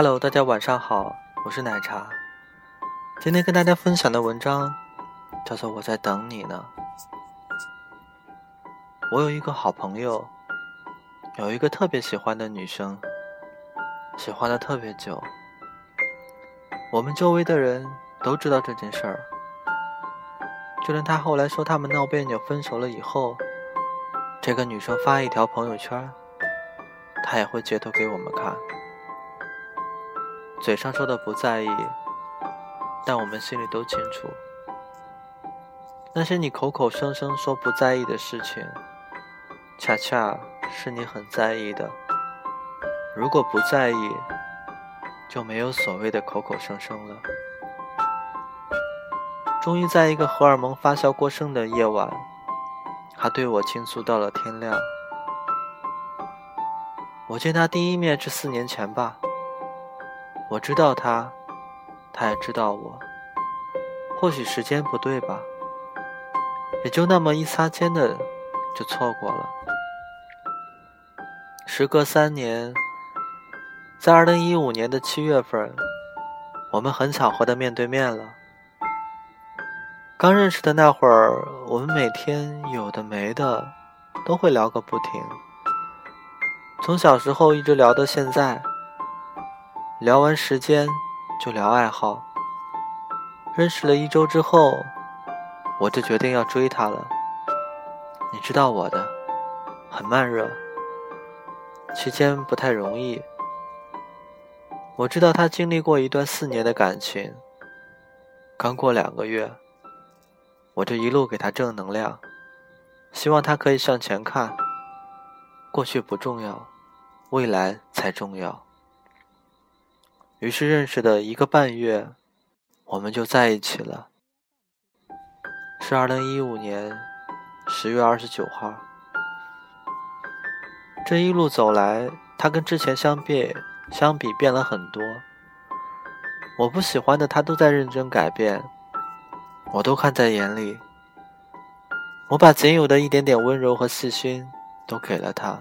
Hello，大家晚上好，我是奶茶。今天跟大家分享的文章叫做《我在等你呢》。我有一个好朋友，有一个特别喜欢的女生，喜欢的特别久。我们周围的人都知道这件事儿，就连他后来说他们闹别扭分手了以后，这个女生发一条朋友圈，他也会截图给我们看。嘴上说的不在意，但我们心里都清楚，那些你口口声声说不在意的事情，恰恰是你很在意的。如果不在意，就没有所谓的口口声声了。终于在一个荷尔蒙发酵过剩的夜晚，他对我倾诉到了天亮。我见他第一面是四年前吧。我知道他，他也知道我。或许时间不对吧，也就那么一擦肩的，就错过了。时隔三年，在二零一五年的七月份，我们很巧合的面对面了。刚认识的那会儿，我们每天有的没的都会聊个不停，从小时候一直聊到现在。聊完时间，就聊爱好。认识了一周之后，我就决定要追她了。你知道我的，很慢热，期间不太容易。我知道她经历过一段四年的感情，刚过两个月，我就一路给她正能量，希望她可以向前看。过去不重要，未来才重要。于是认识的一个半月，我们就在一起了。是二零一五年十月二十九号。这一路走来，他跟之前相比，相比变了很多。我不喜欢的他都在认真改变，我都看在眼里。我把仅有的一点点温柔和细心都给了他。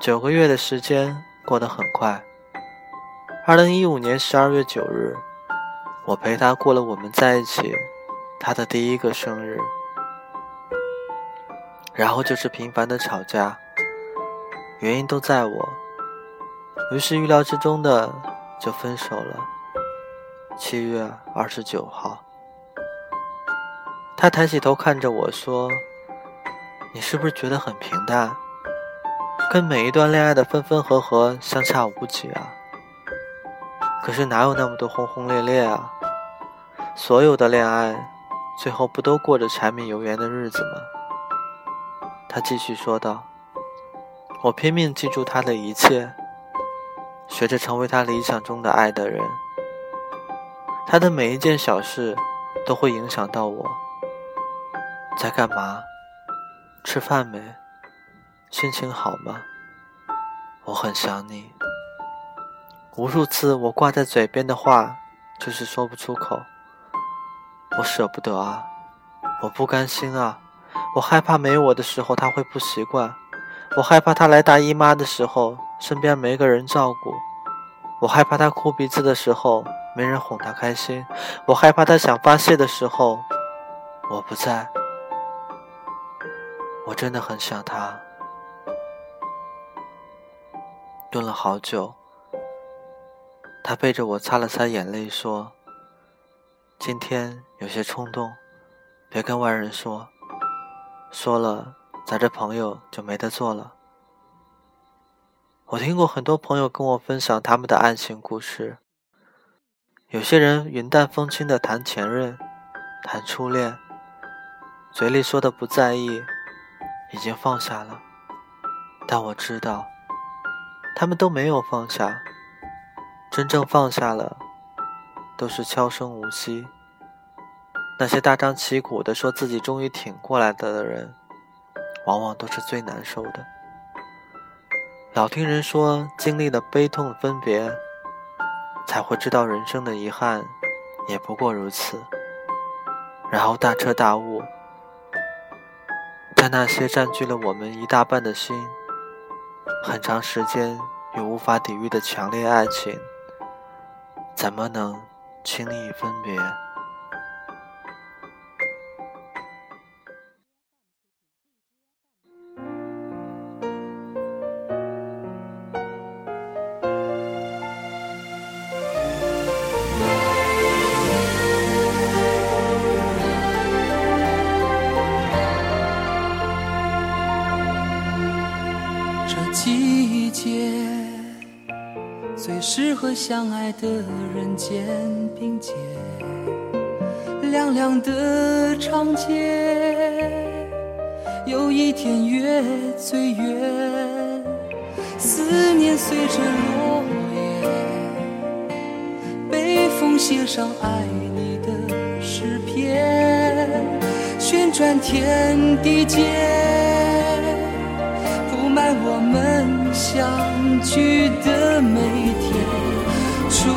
九个月的时间过得很快。二零一五年十二月九日，我陪他过了我们在一起他的第一个生日，然后就是频繁的吵架，原因都在我，于是预料之中的就分手了。七月二十九号，他抬起头看着我说：“你是不是觉得很平淡？跟每一段恋爱的分分合合相差无几啊？”可是哪有那么多轰轰烈烈啊？所有的恋爱，最后不都过着柴米油盐的日子吗？他继续说道：“我拼命记住他的一切，学着成为他理想中的爱的人。他的每一件小事，都会影响到我。在干嘛？吃饭没？心情好吗？我很想你。”无数次我挂在嘴边的话，就是说不出口。我舍不得啊，我不甘心啊，我害怕没我的时候他会不习惯，我害怕他来大姨妈的时候身边没个人照顾，我害怕他哭鼻子的时候没人哄他开心，我害怕他想发泄的时候我不在。我真的很想他。顿了好久。他背着我擦了擦眼泪，说：“今天有些冲动，别跟外人说，说了咱这朋友就没得做了。”我听过很多朋友跟我分享他们的爱情故事，有些人云淡风轻的谈前任，谈初恋，嘴里说的不在意，已经放下了，但我知道，他们都没有放下。真正放下了，都是悄声无息。那些大张旗鼓的说自己终于挺过来的的人，往往都是最难受的。老听人说，经历了悲痛分别，才会知道人生的遗憾也不过如此。然后大彻大悟，在那些占据了我们一大半的心，很长时间又无法抵御的强烈爱情，怎么能轻易分别？和相爱的人肩并肩，凉凉的长街，有一天月最圆，思念随着落叶，北风写上爱你的诗篇，旋转天地间，铺满我们相聚的每天。初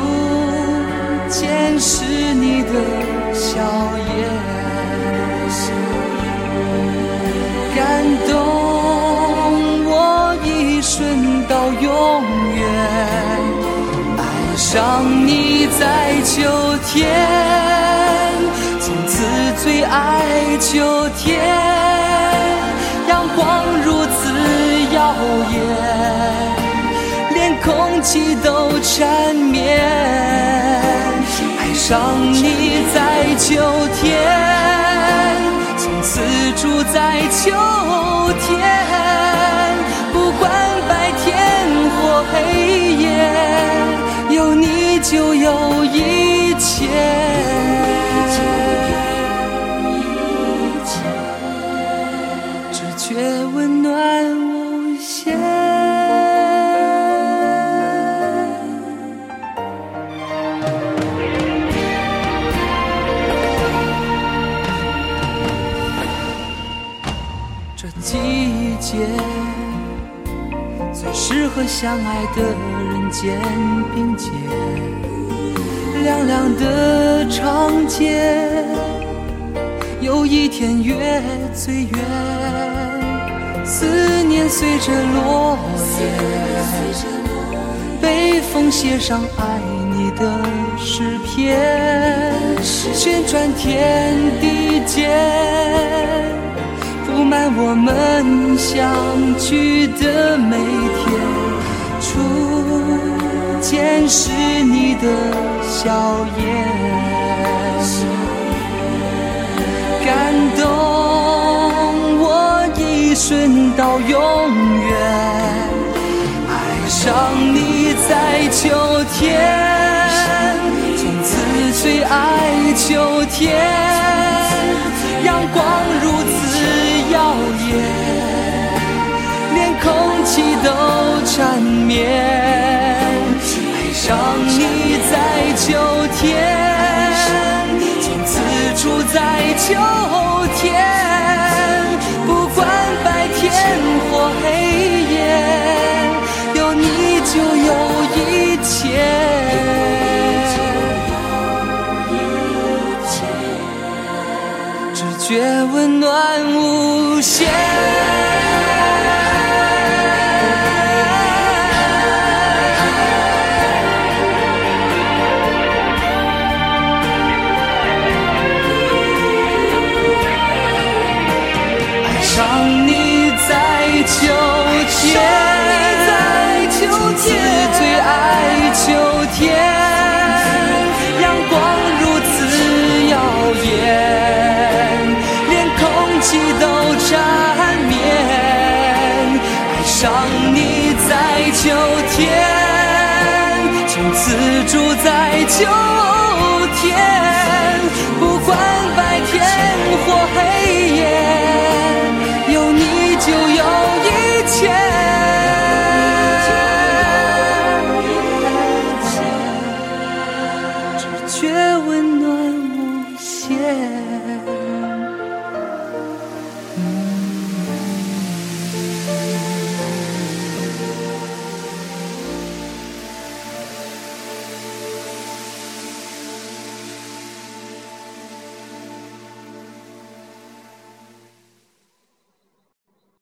见是你的笑颜，感动我一瞬到永远。爱上你在秋天，从此最爱秋天，空气都缠绵，爱上你在秋天，从此住在秋天，不管白天或黑夜，有你就有一季节最适合相爱的人肩并肩，凉凉的长街，有一天月最圆，思念随着落叶，北风写上爱你的诗篇，旋转天地间。布满我们相聚的每天，初见是你的笑颜，感动我一瞬到永远。爱上你在秋天，从此最爱秋天，阳光爱上你在秋天，从此住在秋天，不管白天或黑夜，有你就有一切。觉温暖无限，秋天，